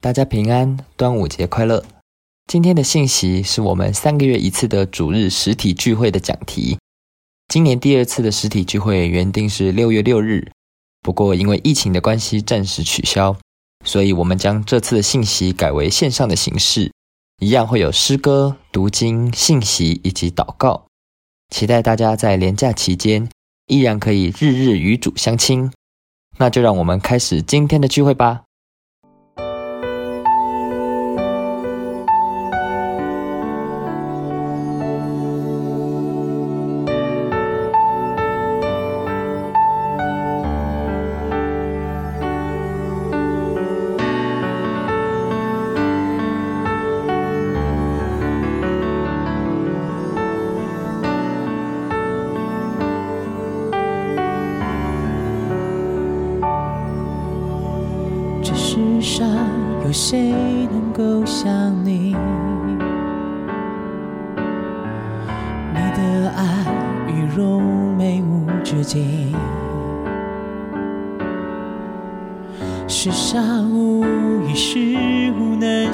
大家平安，端午节快乐！今天的信息是我们三个月一次的主日实体聚会的讲题。今年第二次的实体聚会原定是六月六日，不过因为疫情的关系暂时取消，所以我们将这次的信息改为线上的形式，一样会有诗歌、读经、信息以及祷告。期待大家在连假期间依然可以日日与主相亲。那就让我们开始今天的聚会吧。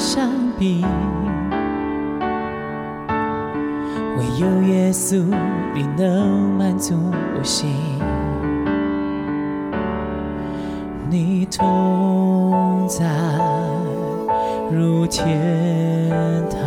相比，唯有耶稣，你能满足我心。你同在，如天堂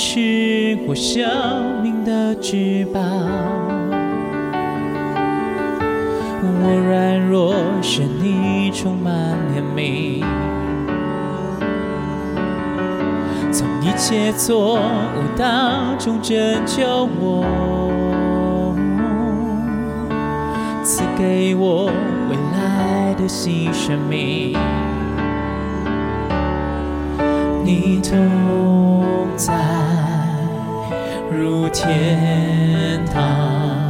是我生命的至宝。我软弱时，你充满怜悯，从一切错误当中拯救我，赐给我未来的新生命。你同在，如天堂。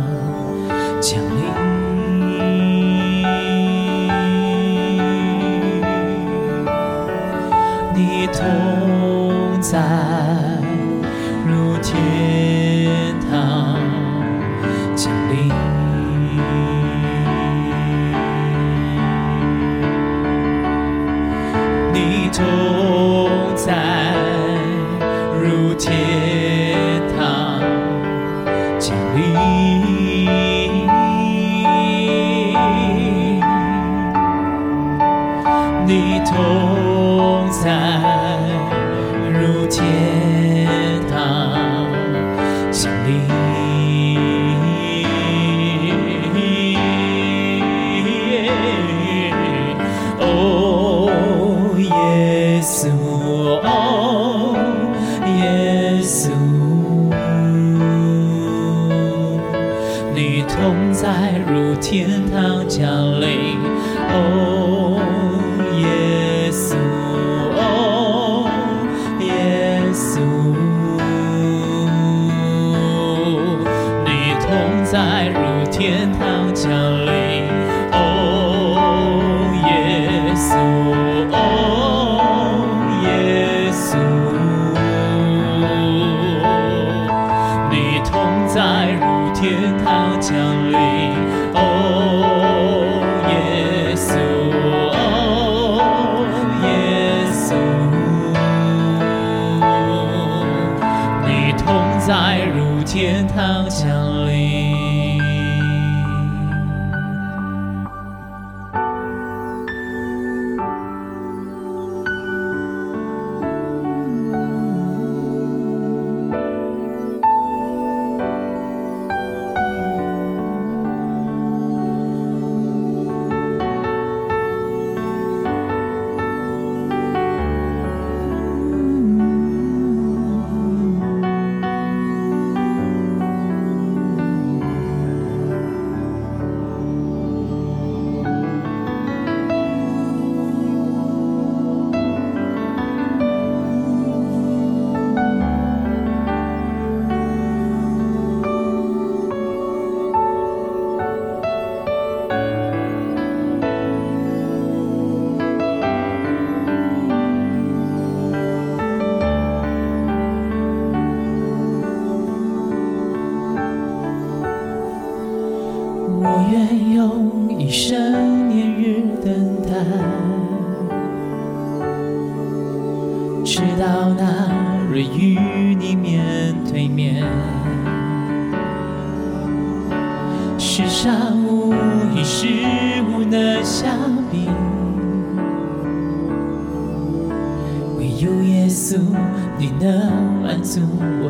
降临。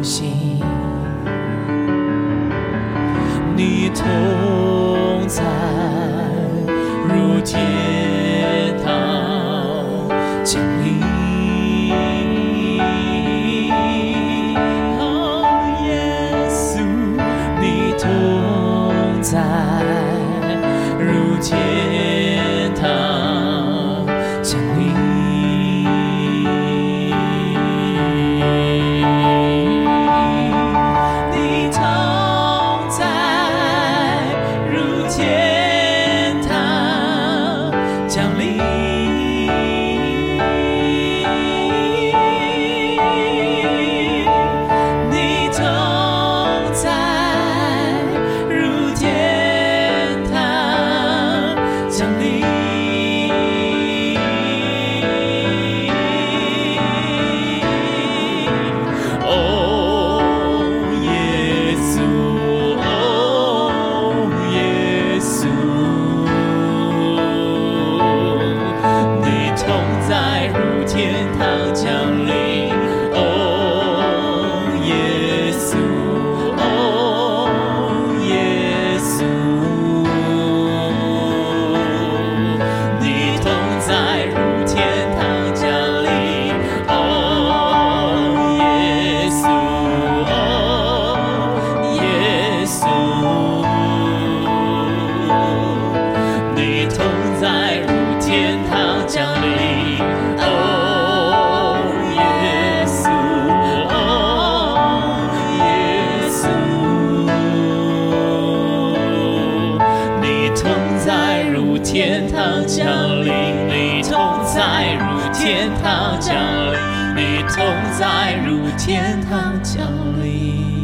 心。天堂降临，你同在如天堂降临。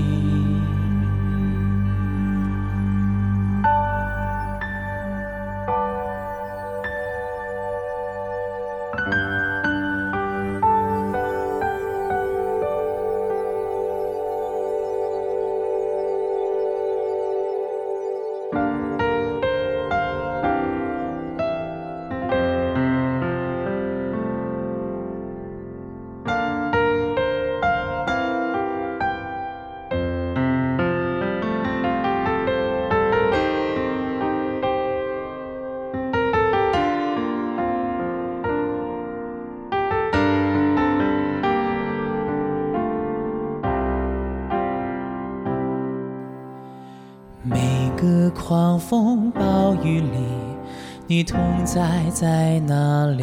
你同在在哪里？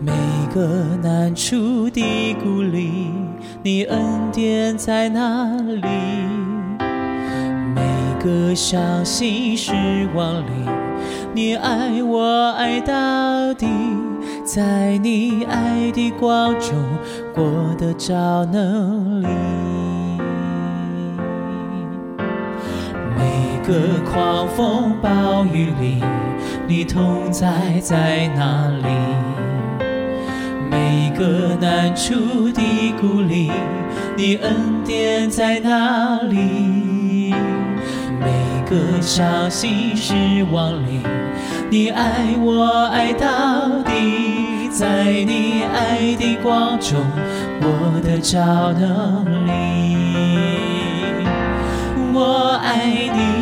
每个难处低谷里，你恩典在哪里？每个伤心失望里，你爱我爱到底，在你爱的光中，过得着能力。个狂风暴雨里，你同在在哪里？每个难处低谷里，你恩典在哪里？每个伤心失望里，你爱我爱到底，在你爱的光中，我的着能力。我爱你，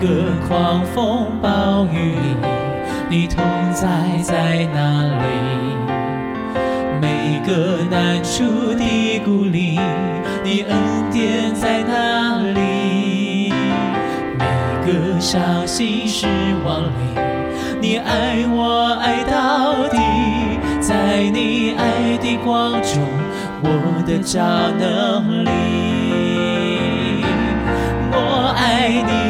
个狂风暴雨里，你同在在哪里？每个难处低谷里，你恩典在哪里？每个伤心失望里，你爱我爱到底，在你爱的光中，我的超能力。我爱你，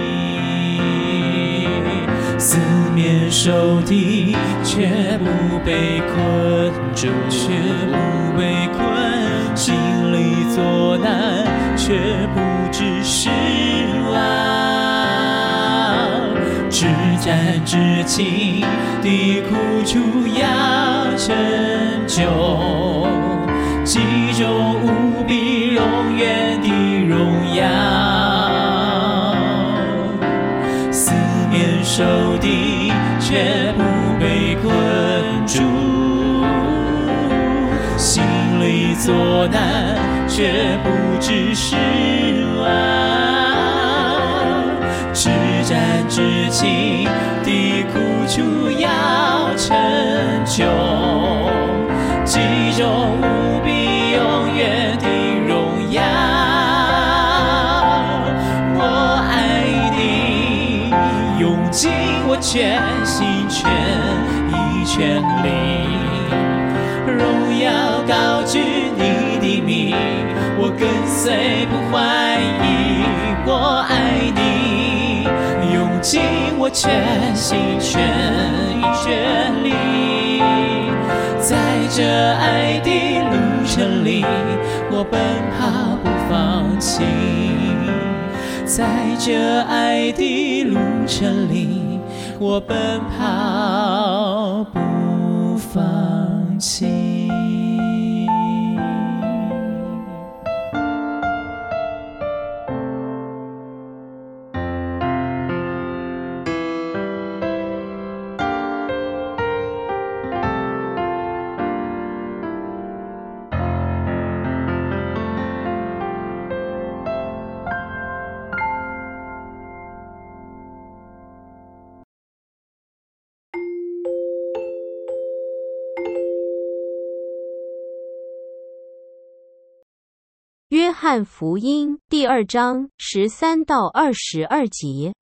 面受敌，却不被困住；却不被困，心里作难，却不致失望。至战至轻的苦楚要成就，极重所难却不致失望。至战至情的苦楚要成就，极重无比永远的荣耀。我爱你，用尽我全最不怀疑。我爱你。用尽我全心全意全力，在这爱的路程里，我奔跑不放弃。在这爱的路程里，我奔跑不翰福音第二章十三到二十二节，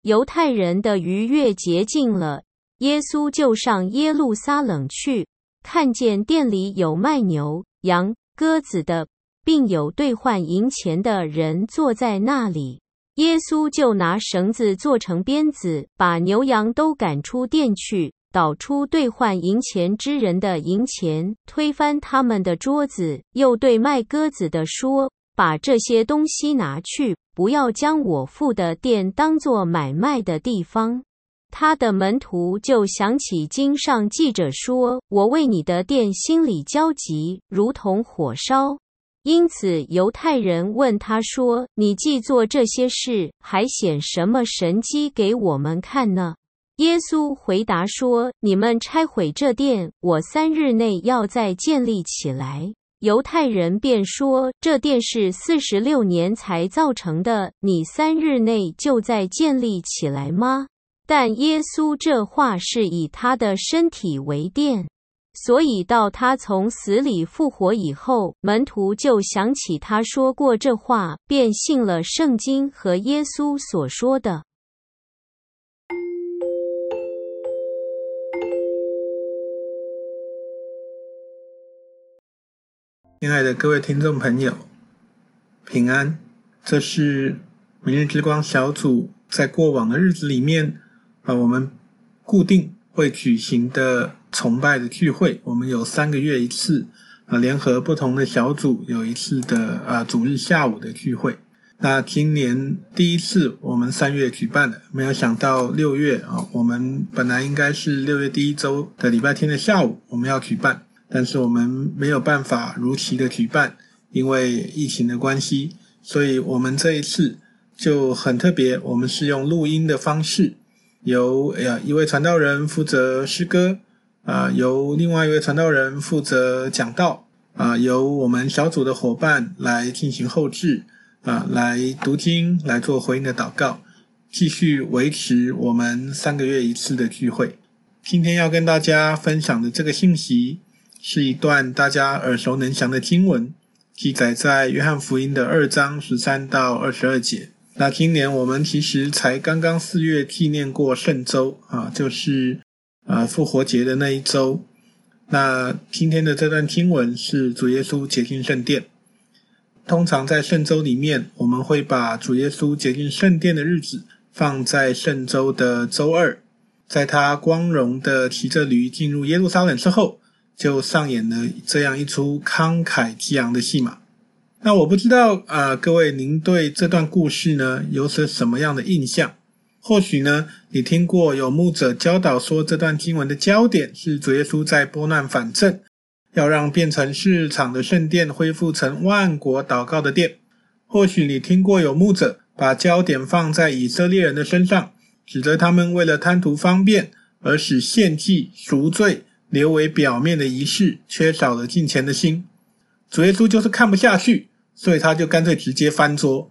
犹太人的逾越节近了，耶稣就上耶路撒冷去，看见店里有卖牛羊鸽子的，并有兑换银钱的人坐在那里，耶稣就拿绳子做成鞭子，把牛羊都赶出店去。找出兑换银钱之人的银钱，推翻他们的桌子，又对卖鸽子的说：“把这些东西拿去，不要将我父的店当作买卖的地方。”他的门徒就想起经上记着说：“我为你的店心里焦急，如同火烧。”因此犹太人问他说：“你既做这些事，还显什么神迹给我们看呢？”耶稣回答说：“你们拆毁这殿，我三日内要再建立起来。”犹太人便说：“这殿是四十六年才造成的，你三日内就再建立起来吗？”但耶稣这话是以他的身体为殿，所以到他从死里复活以后，门徒就想起他说过这话，便信了圣经和耶稣所说的。亲爱的各位听众朋友，平安！这是明日之光小组在过往的日子里面，啊，我们固定会举行的崇拜的聚会。我们有三个月一次，啊，联合不同的小组有一次的啊主日下午的聚会。那今年第一次我们三月举办的，没有想到六月啊，我们本来应该是六月第一周的礼拜天的下午我们要举办。但是我们没有办法如期的举办，因为疫情的关系，所以我们这一次就很特别，我们是用录音的方式，由呃一位传道人负责诗歌，啊、由另外一位传道人负责讲道，啊、由我们小组的伙伴来进行后置，啊、来读经，来做回应的祷告，继续维持我们三个月一次的聚会。今天要跟大家分享的这个信息，是一段大家耳熟能详的经文。记载在约翰福音的二章十三到二十二节。那今年我们其实才刚刚四月纪念过圣周啊，就是啊复活节的那一周。那今天的这段经文是主耶稣洁净圣殿。通常在圣周里面，我们会把主耶稣洁净圣殿的日子放在圣周的周二，在他光荣的骑着驴进入耶路撒冷之后。就上演了这样一出慷慨激昂的戏码。那我不知道啊、各位您对这段故事呢有着什么样的印象？或许呢，你听过有牧者教导说，这段经文的焦点是主耶稣在拨乱反正，要让变成市场的圣殿恢复成万国祷告的殿。或许你听过有牧者把焦点放在以色列人的身上，指责他们为了贪图方便而使献祭赎罪。留为表面的仪式，缺少了敬虔的心。主耶稣就是看不下去，所以他就干脆直接翻桌。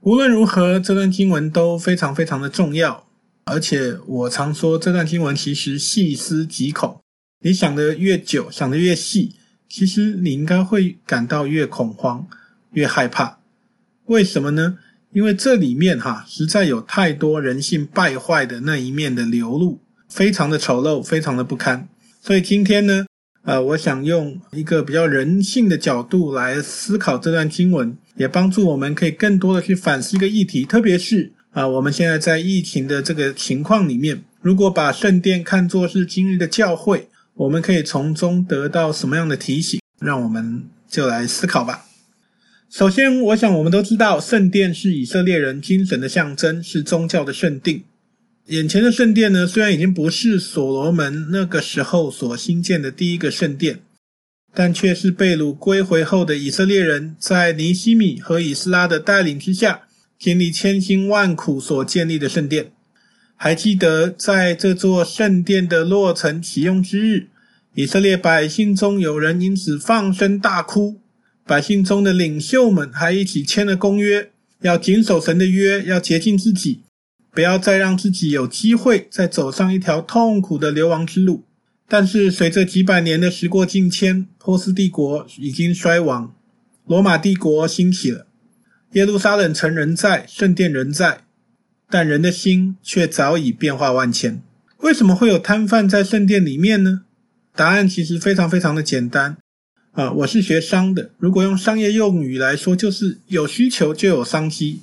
无论如何，这段经文都非常非常的重要。而且我常说，这段经文其实细思极恐。你想得越久，想得越细，其实你应该会感到越恐慌、越害怕。为什么呢？因为这里面哈，实在有太多人性败坏的那一面的流露，非常的丑陋，非常的不堪。所以今天呢，呃，我想用一个比较人性的角度来思考这段经文，也帮助我们可以更多的去反思一个议题。特别是啊，我们现在在疫情的这个情况里面，如果把圣殿看作是今日的教会，我们可以从中得到什么样的提醒？让我们就来思考吧。首先，我想我们都知道，圣殿是以色列人精神的象征，是宗教的圣地。眼前的圣殿呢，虽然已经不是所罗门那个时候所兴建的第一个圣殿，但却是被掳归回后的以色列人在尼希米和以斯拉的带领之下，经历千辛万苦所建立的圣殿。还记得在这座圣殿的落成启用之日，以色列百姓中有人因此放声大哭，百姓中的领袖们还一起签了公约，要谨守神的约，要洁净自己。不要再让自己有机会再走上一条痛苦的流亡之路。但是，随着几百年的时过境迁，波斯帝国已经衰亡，罗马帝国兴起了。耶路撒冷城仍在，圣殿仍在，但人的心却早已变化万千。为什么会有摊贩在圣殿里面呢？答案其实非常非常的简单啊！我是学商的，如果用商业用语来说，就是有需求就有商机，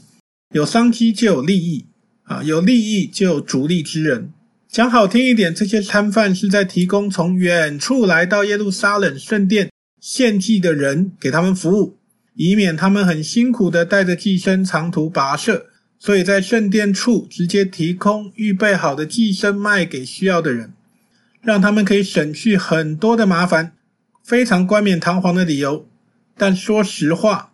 有商机就有利益。啊，有利益就有逐利之人。讲好听一点，这些摊贩是在提供从远处来到耶路撒冷圣殿献祭的人给他们服务，以免他们很辛苦的带着祭牲长途跋涉，所以在圣殿处直接提供预备好的祭牲卖给需要的人，让他们可以省去很多的麻烦，非常冠冕堂皇的理由。但说实话，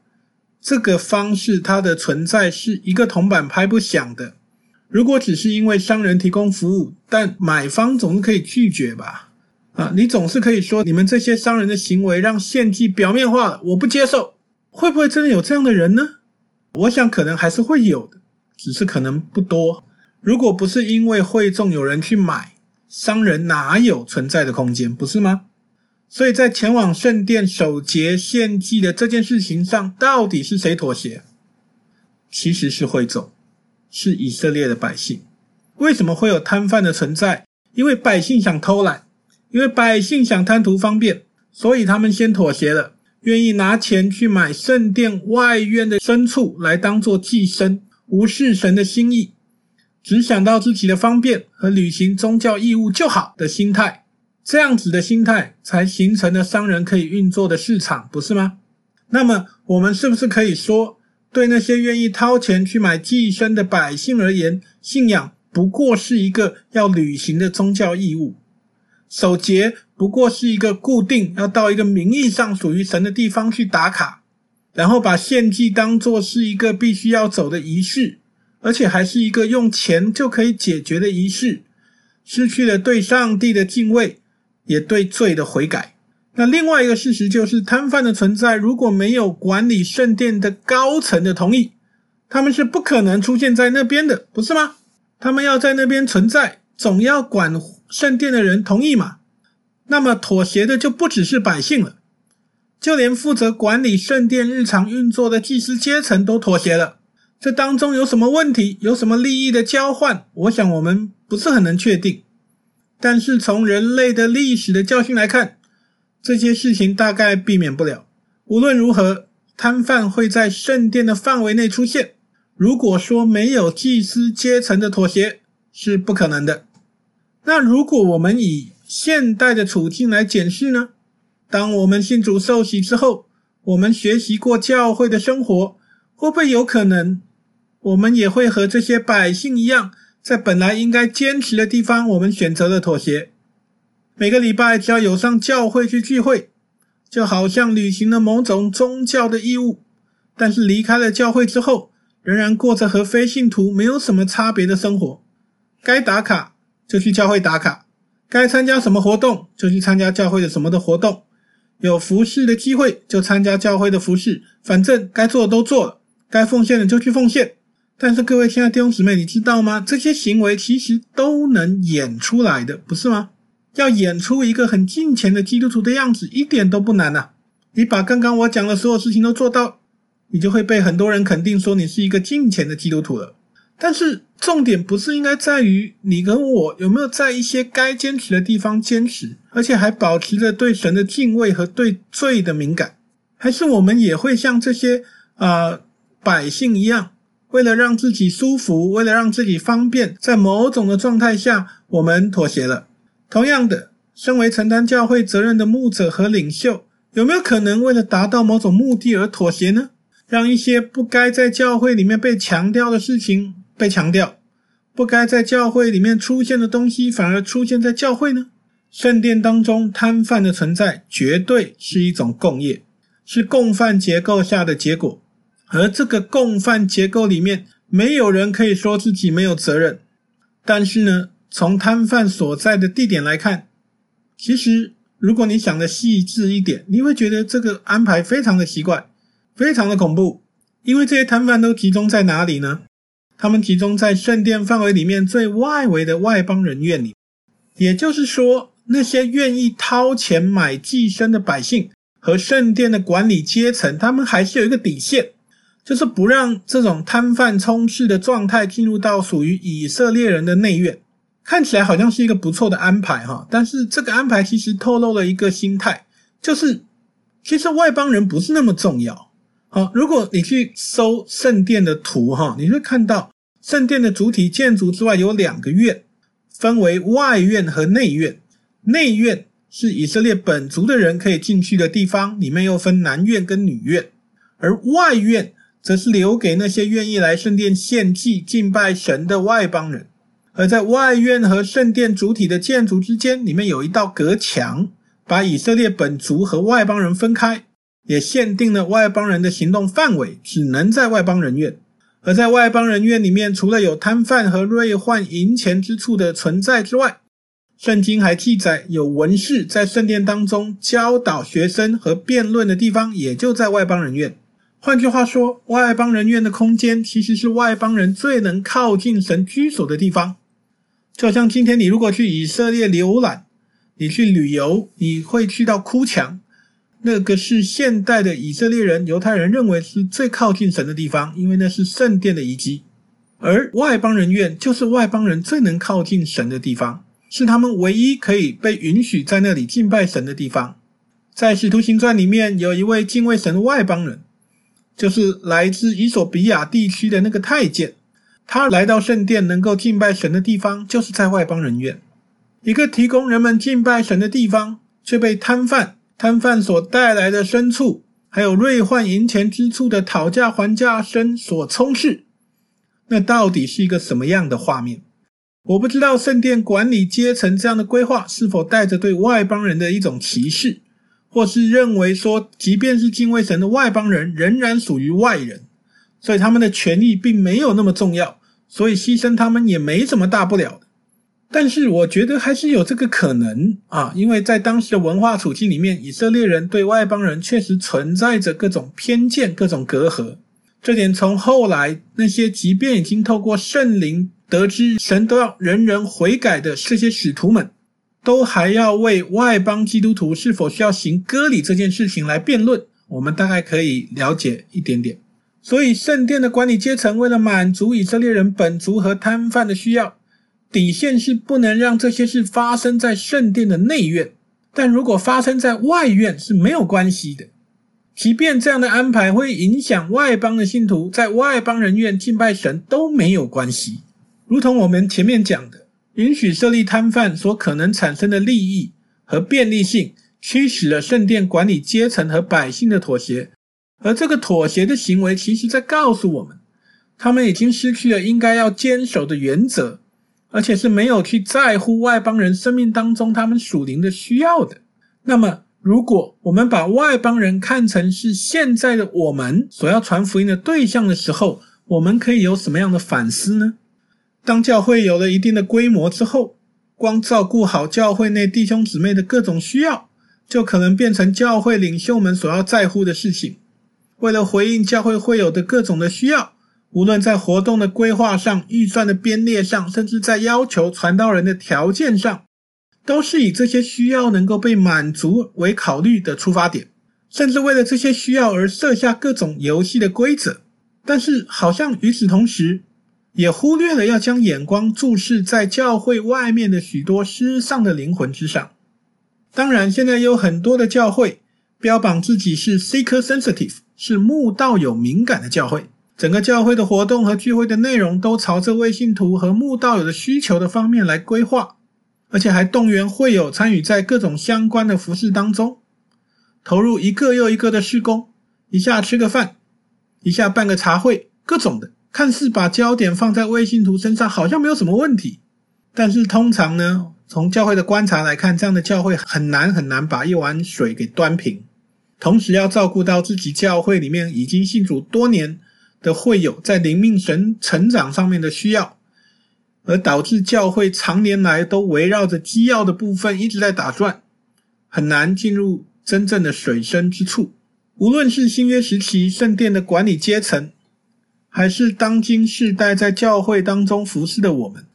这个方式它的存在是一个铜板拍不响的。如果只是因为商人提供服务，但买方总是可以拒绝吧？啊，你总是可以说你们这些商人的行为让献祭表面化了，我不接受。会不会真的有这样的人呢？我想可能还是会有的，只是可能不多。如果不是因为会众有人去买，商人哪有存在的空间，不是吗？所以在前往圣殿守节献祭的这件事情上，到底是谁妥协？其实是会众。是以色列的百姓，为什么会有摊贩的存在？因为百姓想偷懒，因为百姓想贪图方便，所以他们先妥协了，愿意拿钱去买圣殿外院的牲畜来当做祭牲，无视神的心意，只想到自己的方便和履行宗教义务就好的心态，这样子的心态才形成了商人可以运作的市场，不是吗？那么我们是不是可以说，对那些愿意掏钱去买祭牲的百姓而言，信仰不过是一个要履行的宗教义务；守节不过是一个固定要到一个名义上属于神的地方去打卡，然后把献祭当作是一个必须要走的仪式，而且还是一个用钱就可以解决的仪式，失去了对上帝的敬畏，也对罪的悔改。那另外一个事实就是，摊贩的存在如果没有管理圣殿的高层的同意，他们是不可能出现在那边的，不是吗？他们要在那边存在，总要管圣殿的人同意嘛。那么妥协的就不只是百姓了，就连负责管理圣殿日常运作的祭司阶层都妥协了。这当中有什么问题？有什么利益的交换？我想我们不是很能确定。但是从人类的历史的教训来看，这些事情大概避免不了。无论如何，摊贩会在圣殿的范围内出现。如果说没有祭司阶层的妥协，是不可能的。那如果我们以现代的处境来检视呢？当我们信主受洗之后，我们学习过教会的生活，会不会有可能？我们也会和这些百姓一样，在本来应该坚持的地方，我们选择了妥协。每个礼拜只要有上教会去聚会，就好像履行了某种宗教的义务。但是离开了教会之后，仍然过着和非信徒没有什么差别的生活。该打卡就去教会打卡，该参加什么活动就去参加教会的什么的活动，有服侍的机会就参加教会的服侍，反正该做的都做了，该奉献的就去奉献。但是各位亲爱的弟兄姊妹，你知道吗？这些行为其实都能演出来的，不是吗？要演出一个很敬虔的基督徒的样子，一点都不难呐。你把刚刚我讲的所有事情都做到，你就会被很多人肯定说你是一个敬虔的基督徒了。但是重点不是应该在于你跟我有没有在一些该坚持的地方坚持，而且还保持着对神的敬畏和对罪的敏感，还是我们也会像这些啊、百姓一样？为了让自己舒服，为了让自己方便，在某种的状态下，我们妥协了。同样的，身为承担教会责任的牧者和领袖，有没有可能为了达到某种目的而妥协呢？让一些不该在教会里面被强调的事情被强调，不该在教会里面出现的东西反而出现在教会呢？圣殿当中摊贩的存在，绝对是一种共业，是共犯结构下的结果。而这个共犯结构里面，没有人可以说自己没有责任。但是呢，从摊贩所在的地点来看，其实如果你想的细致一点，你会觉得这个安排非常的奇怪，非常的恐怖。因为这些摊贩都集中在哪里呢？他们集中在圣殿范围里面最外围的外邦人院里。也就是说，那些愿意掏钱买寄生的百姓和圣殿的管理阶层，他们还是有一个底线。就是不让这种摊贩充斥的状态进入到属于以色列人的内院，看起来好像是一个不错的安排哈，但是这个安排其实透露了一个心态，就是其实外邦人不是那么重要。好，如果你去搜圣殿的图哈，你会看到圣殿的主体建筑之外有两个院，分为外院和内院。内院是以色列本族的人可以进去的地方，里面又分男院跟女院，而外院。则是留给那些愿意来圣殿献祭、敬拜神的外邦人。而在外院和圣殿主体的建筑之间，里面有一道隔墙，把以色列本族和外邦人分开，也限定了外邦人的行动范围，只能在外邦人院。而在外邦人院里面，除了有摊贩和兑换银钱之处的存在之外，圣经还记载有文士在圣殿当中教导学生和辩论的地方，也就在外邦人院。换句话说，外邦人院的空间其实是外邦人最能靠近神居所的地方。就像今天你如果去以色列浏览，你去旅游，你会去到哭墙，那个是现代的以色列人、犹太人认为是最靠近神的地方，因为那是圣殿的遗迹。而外邦人院就是外邦人最能靠近神的地方，是他们唯一可以被允许在那里敬拜神的地方。在使徒行传里面，有一位敬畏神的外邦人。就是来自伊索比亚地区的那个太监，他来到圣殿能够敬拜神的地方，就是在外邦人院，一个提供人们敬拜神的地方，却被摊贩、摊贩所带来的牲畜，还有兑换银钱之处的讨价还价声所充斥。那到底是一个什么样的画面？我不知道圣殿管理阶层这样的规划是否带着对外邦人的一种歧视。或是认为说，即便是敬畏神的外邦人，仍然属于外人，所以他们的权利并没有那么重要，所以牺牲他们也没什么大不了的。但是我觉得还是有这个可能啊，因为在当时的文化处境里面，以色列人对外邦人确实存在着各种偏见、各种隔阂。这点从后来那些即便已经透过圣灵得知神都要人人悔改的这些使徒们，都还要为外邦基督徒是否需要行割礼这件事情来辩论，我们大概可以了解一点点。所以圣殿的管理阶层为了满足以色列人本族和摊贩的需要。底线是不能让这些事发生在圣殿的内院，但如果发生在外院是没有关系的。即便这样的安排会影响外邦的信徒在外邦人院敬拜神都没有关系。如同我们前面讲的，允许设立摊贩所可能产生的利益和便利性，驱使了圣殿管理阶层和百姓的妥协，而这个妥协的行为，其实在告诉我们，他们已经失去了应该要坚守的原则。而且是没有去在乎外邦人生命当中他们属灵的需要的。那么，如果我们把外邦人看成是现在的我们所要传福音的对象的时候，我们可以有什么样的反思呢？当教会有了一定的规模之后，光照顾好教会内弟兄姊妹的各种需要，就可能变成教会领袖们所要在乎的事情。为了回应教会会有的各种的需要。无论在活动的规划上、预算的编列上，甚至在要求传道人的条件上，都是以这些需要能够被满足为考虑的出发点，甚至为了这些需要而设下各种游戏的规则。但是，好像与此同时，也忽略了要将眼光注视在教会外面的许多失丧的灵魂之上。当然，现在有很多的教会标榜自己是 seeker sensitive，是慕道友敏感的教会。整个教会的活动和聚会的内容都朝着为信徒和慕道友的需求的方面来规划，而且还动员会友参与在各种相关的服事当中，投入一个又一个的施工，一下吃个饭，一下办个茶会，各种的，看似把焦点放在为信徒身上，好像没有什么问题。但是通常呢，从教会的观察来看，这样的教会很难很难把一碗水给端平，同时要照顾到自己教会里面已经信主多年。的会友在灵命神成长上面的需要，而导致教会常年来都围绕着基要的部分一直在打转，很难进入真正的水深之处。无论是新约时期圣殿的管理阶层，还是当今世代在教会当中服侍的我们，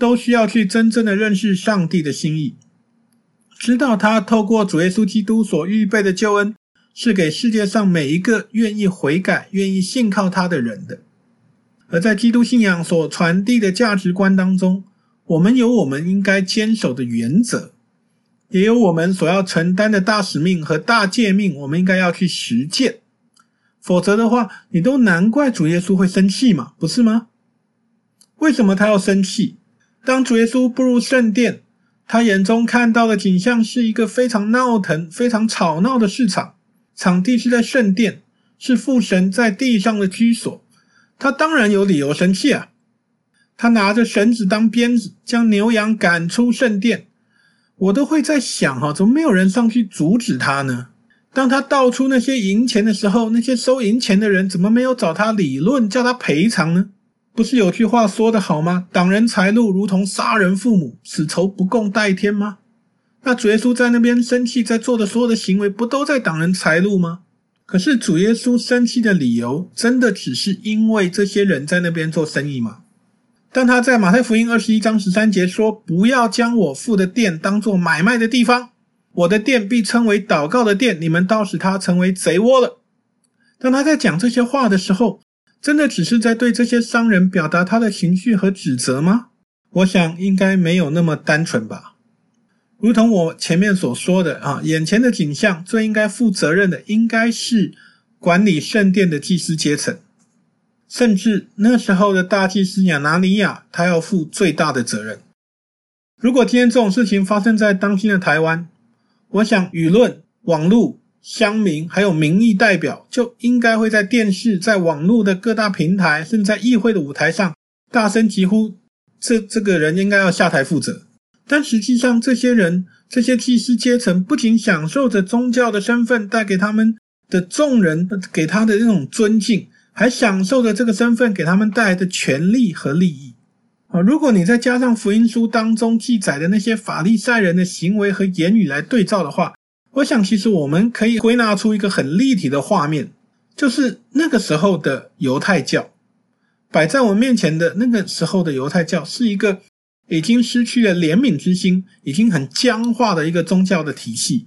都需要去真正的认识上帝的心意，知道他透过主耶稣基督所预备的救恩。是给世界上每一个愿意悔改、愿意信靠他的人的。而在基督信仰所传递的价值观当中，我们有我们应该坚守的原则，也有我们所要承担的大使命和大诫命，我们应该要去实践。否则的话，你都难怪主耶稣会生气嘛，不是吗？为什么他要生气？当主耶稣步入圣殿，他眼中看到的景象是一个非常闹腾、非常吵闹的市场。场地是在圣殿，是父神在地上的居所，他当然有理由生气啊！他拿着绳子当鞭子，将牛羊赶出圣殿，我都会在想哈，怎么没有人上去阻止他呢？当他倒出那些银钱的时候，那些收银钱的人怎么没有找他理论，叫他赔偿呢？不是有句话说得好吗？挡人财路如同杀人父母，此仇不共戴天吗？那主耶稣在那边生气，在做的所有的行为，不都在挡人财路吗？可是主耶稣生气的理由，真的只是因为这些人在那边做生意吗？当他在马太福音二十一章十三节说：“不要将我父的店当作买卖的地方，我的店必称为祷告的店，你们倒使它成为贼窝了。”当他在讲这些话的时候，真的只是在对这些商人表达他的情绪和指责吗？我想应该没有那么单纯吧。如同我前面所说的啊，眼前的景象最应该负责任的，应该是管理圣殿的祭司阶层，甚至那时候的大祭司亚拿尼亚，他要负最大的责任。如果今天这种事情发生在当今的台湾，我想舆论、网络、乡民还有民意代表，就应该会在电视、在网络的各大平台，甚至在议会的舞台上，大声疾呼：这这个人应该要下台负责。但实际上，这些人、这些祭司阶层不仅享受着宗教的身份带给他们的众人给他的那种尊敬，还享受着这个身份给他们带来的权利和利益。啊，如果你再加上福音书当中记载的那些法利赛人的行为和言语来对照的话，我想其实我们可以归纳出一个很立体的画面，就是那个时候的犹太教，摆在我们面前的那个时候的犹太教是一个已经失去了怜悯之心、已经很僵化的一个宗教的体系。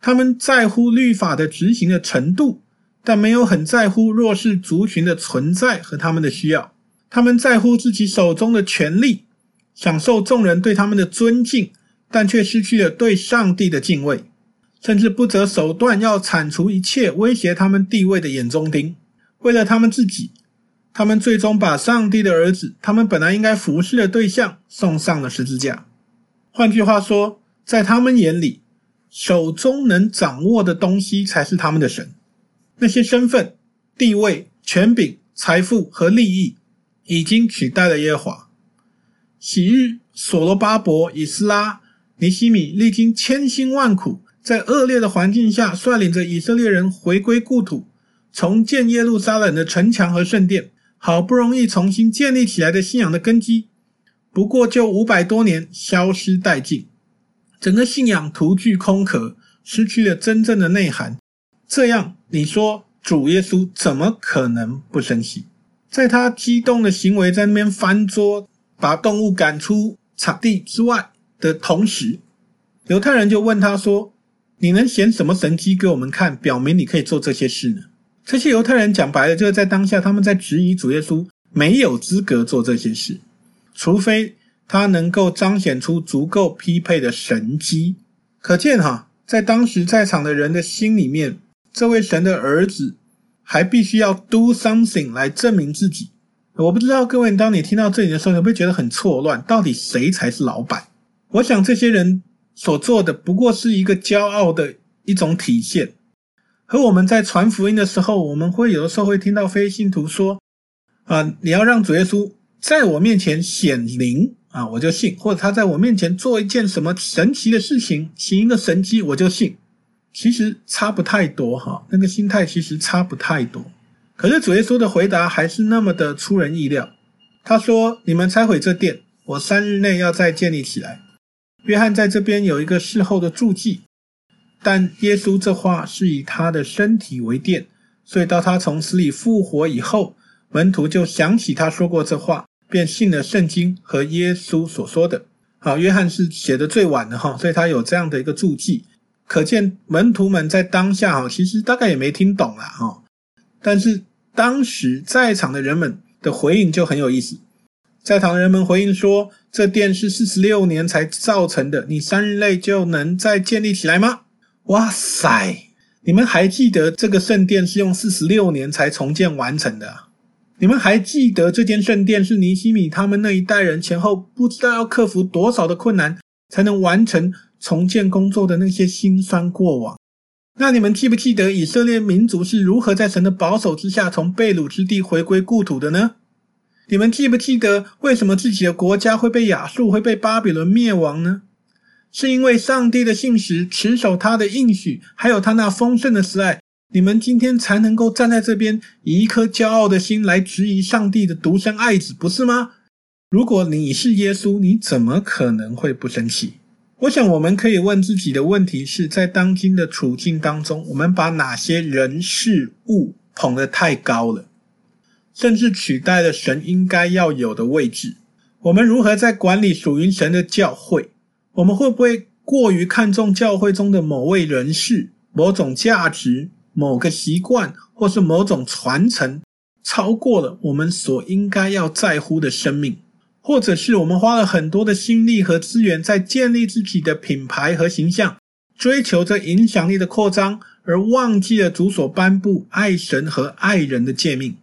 他们在乎律法的执行的程度，但没有很在乎弱势族群的存在和他们的需要。他们在乎自己手中的权力，享受众人对他们的尊敬，但却失去了对上帝的敬畏，甚至不择手段要铲除一切威胁他们地位的眼中钉。为了他们自己，他们最终把上帝的儿子，他们本来应该服侍的对象，送上了十字架。换句话说，在他们眼里，手中能掌握的东西才是他们的神。那些身份、地位、权柄、财富和利益。已经取代了耶和华。昔日所罗巴伯、以斯拉、尼希米历经千辛万苦，在恶劣的环境下，率领着以色列人回归故土，重建耶路撒冷的城墙和圣殿，好不容易重新建立起来的信仰的根基，不过就五百多年消失殆尽，整个信仰徒具空壳，失去了真正的内涵。这样，你说主耶稣怎么可能不生气？在他激动的行为在那边翻桌，把动物赶出场地之外的同时，犹太人就问他说：“你能显什么神迹给我们看，表明你可以做这些事呢？”这些犹太人讲白了，就是在当下他们在质疑主耶稣没有资格做这些事，除非他能够彰显出足够匹配的神迹。可见哈，在当时在场的人的心里面，这位神的儿子。还必须要 do something 来证明自己。我不知道各位，当你听到这里的时候，你会不会觉得很错乱？到底谁才是老板？我想这些人所做的不过是一个骄傲的一种体现。和我们在传福音的时候，我们会有的时候会听到非信徒说：“啊，你要让主耶稣在我面前显灵啊，我就信；或者他在我面前做一件什么神奇的事情，行一个神迹，我就信。”其实差不太多哈，那个心态其实差不太多。可是主耶稣的回答还是那么的出人意料。他说：“你们拆毁这殿，我三日内要再建立起来。”约翰在这边有一个事后的注记，但耶稣这话是以他的身体为殿，所以到他从死里复活以后，门徒就想起他说过这话，便信了圣经和耶稣所说的。好，约翰是写的最晚的哈，所以他有这样的一个注记。可见门徒们在当下哈，其实大概也没听懂了哈。但是当时在场的人们的回应就很有意思，在场的人们回应说：“这殿是四十六年才造成的，你三日内就能再建立起来吗？”哇塞！你们还记得这个圣殿是用四十六年才重建完成的？你们还记得这间圣殿是尼西米他们那一代人前后不知道要克服多少的困难才能完成？重建工作的那些辛酸过往，那你们记不记得以色列民族是如何在神的保守之下从被掳之地回归故土的呢？你们记不记得为什么自己的国家会被亚述、会被巴比伦灭亡呢？是因为上帝的信实、持守他的应许，还有他那丰盛的慈爱，你们今天才能够站在这边，以一颗骄傲的心来质疑上帝的独生爱子，不是吗？如果你是耶稣，你怎么可能会不生气？我想，我们可以问自己的问题是，在当今的处境当中，我们把哪些人事物捧得太高了，甚至取代了神应该要有的位置？我们如何在管理属于神的教会？我们会不会过于看重教会中的某位人士、某种价值、某个习惯，或是某种传承，超过了我们所应该要在乎的生命？或者是我们花了很多的心力和资源在建立自己的品牌和形象，追求着影响力的扩张，而忘记了主所颁布爱神和爱人的诫命。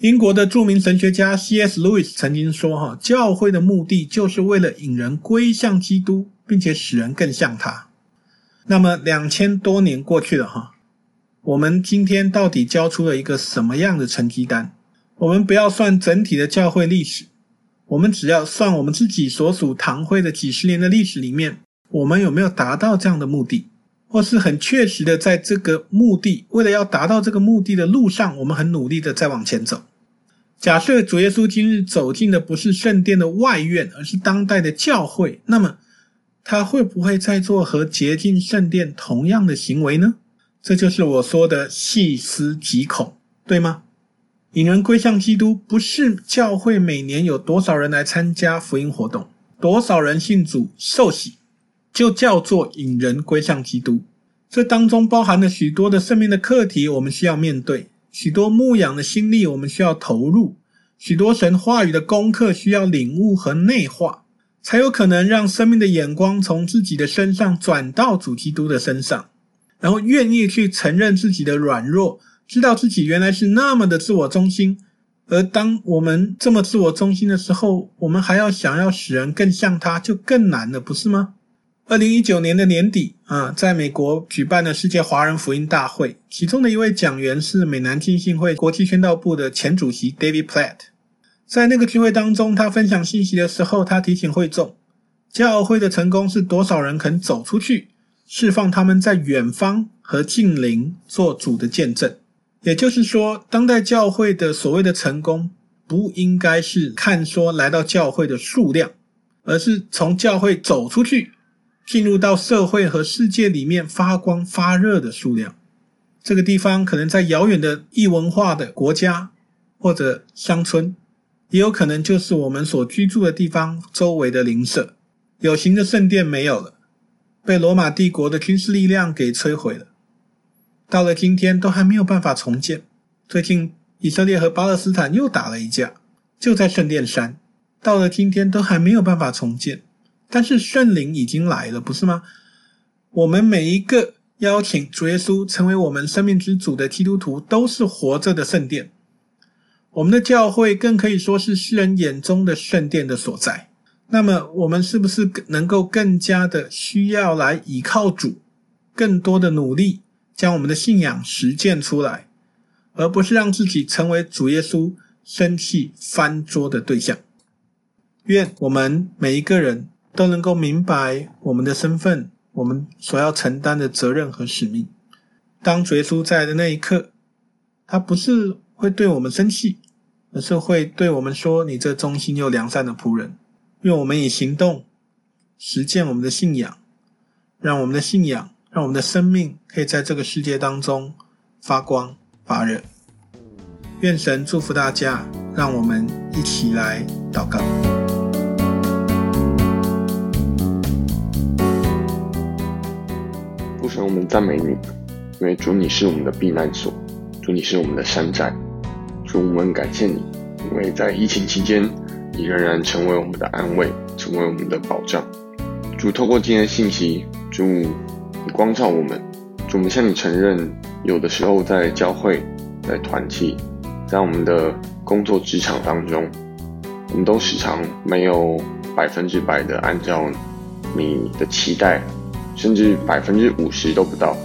英国的著名神学家 C.S. Lewis 曾经说：“哈，教会的目的就是为了引人归向基督，并且使人更像他。”那么两千多年过去了，哈，我们今天到底交出了一个什么样的成绩单？我们不要算整体的教会历史。我们只要算我们自己所属堂会的几十年的历史里面，我们有没有达到这样的目的？或是很确实的在这个目的，为了要达到这个目的的路上，我们很努力的在往前走。假设主耶稣今日走进的不是圣殿的外院，而是当代的教会，那么他会不会在做和洁净圣殿同样的行为呢？这就是我说的细思极恐，对吗？引人归向基督，不是教会每年有多少人来参加福音活动，多少人信主受洗，就叫做引人归向基督。这当中包含了许多的生命的课题，我们需要面对。许多牧养的心力，我们需要投入；许多神话语的功课，需要领悟和内化，才有可能让生命的眼光从自己的身上转到主基督的身上，然后愿意去承认自己的软弱，知道自己原来是那么的自我中心。而当我们这么自我中心的时候，我们还要想要使人更像他，就更难了，不是吗？二零一九年的年底啊，在美国举办了世界华人福音大会，其中的一位讲员是美南浸信会国际宣道部的前主席 David Platt。在那个聚会当中，他分享信息的时候，他提醒会众，教会的成功是多少人肯走出去，释放他们在远方和近邻做主的见证。也就是说，当代教会的所谓的成功，不应该是看说来到教会的数量，而是从教会走出去。进入到社会和世界里面发光发热的数量，这个地方可能在遥远的异文化的国家或者乡村，也有可能就是我们所居住的地方周围的邻舍。有形的圣殿没有了，被罗马帝国的军事力量给摧毁了，到了今天都还没有办法重建。最近以色列和巴勒斯坦又打了一架，就在圣殿山，到了今天都还没有办法重建。但是圣灵已经来了，不是吗？我们每一个邀请主耶稣成为我们生命之主的基督徒，都是活着的圣殿。我们的教会更可以说是世人眼中的圣殿的所在。那么，我们是不是能够更加的需要来倚靠主，更多的努力将我们的信仰实践出来，而不是让自己成为主耶稣生气翻桌的对象？愿我们每一个人。都能够明白我们的身份，我们所要承担的责任和使命。当耶稣在的那一刻，他不是会对我们生气，而是会对我们说：“你这忠心又良善的仆人。”愿我们以行动实践我们的信仰，让我们的信仰，让我们的生命可以在这个世界当中发光发热。愿神祝福大家，让我们一起来祷告。神我们赞美你，因为主你是我们的避难所，主你是我们的山寨，主我们感谢你，因为在疫情期间，你仍然成为我们的安慰，成为我们的保障。主透过今天的信息，主你光照我们，主我们向你承认，有的时候在教会、在团体、在我们的工作职场当中，我们都时常没有百分之百的按照你的期待。甚至百分之五十都不到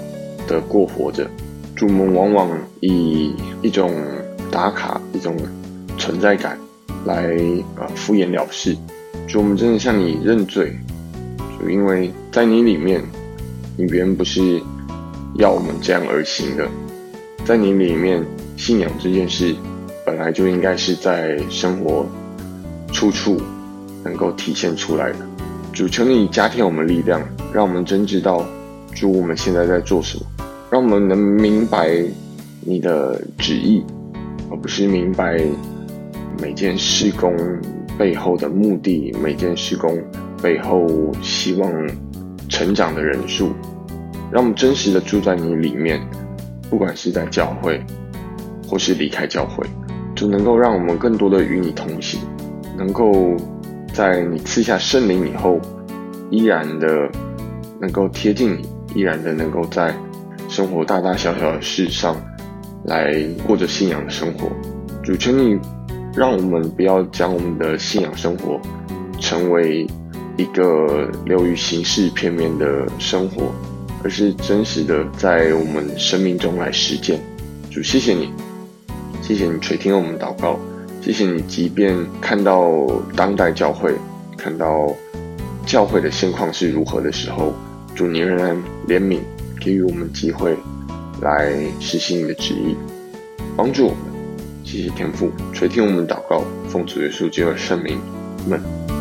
的过活着，主，我们往往以一种打卡、一种存在感来呃敷衍了事。主，我们真的向你认罪，主，因为在你里面，你原不是要我们这样而行的，在你里面，信仰这件事本来就应该是在生活处处能够体现出来的。主，求你加添我们力量。让我们真知道，主我们现在在做什么，让我们能明白你的旨意，而不是明白每件事工背后的目的，每件事工背后希望成长的人数。让我们真实的住在你里面，不管是在教会，或是离开教会，就能够让我们更多的与你同行，能够在你赐下圣灵以后，依然的。能够贴近你，依然的能够在生活大大小小的事上来过着信仰的生活。主，求你让我们不要将我们的信仰生活成为一个流于形式片面的生活，而是真实的在我们生命中来实践。主，谢谢你，谢谢你垂听我们祷告，谢谢你，即便看到当代教会，看到教会的现况是如何的时候。主，你仍然怜悯，给予我们机会来实行你的旨意，帮助我们。谢谢天父垂听我们祷告，奉主耶稣基督的圣名，们。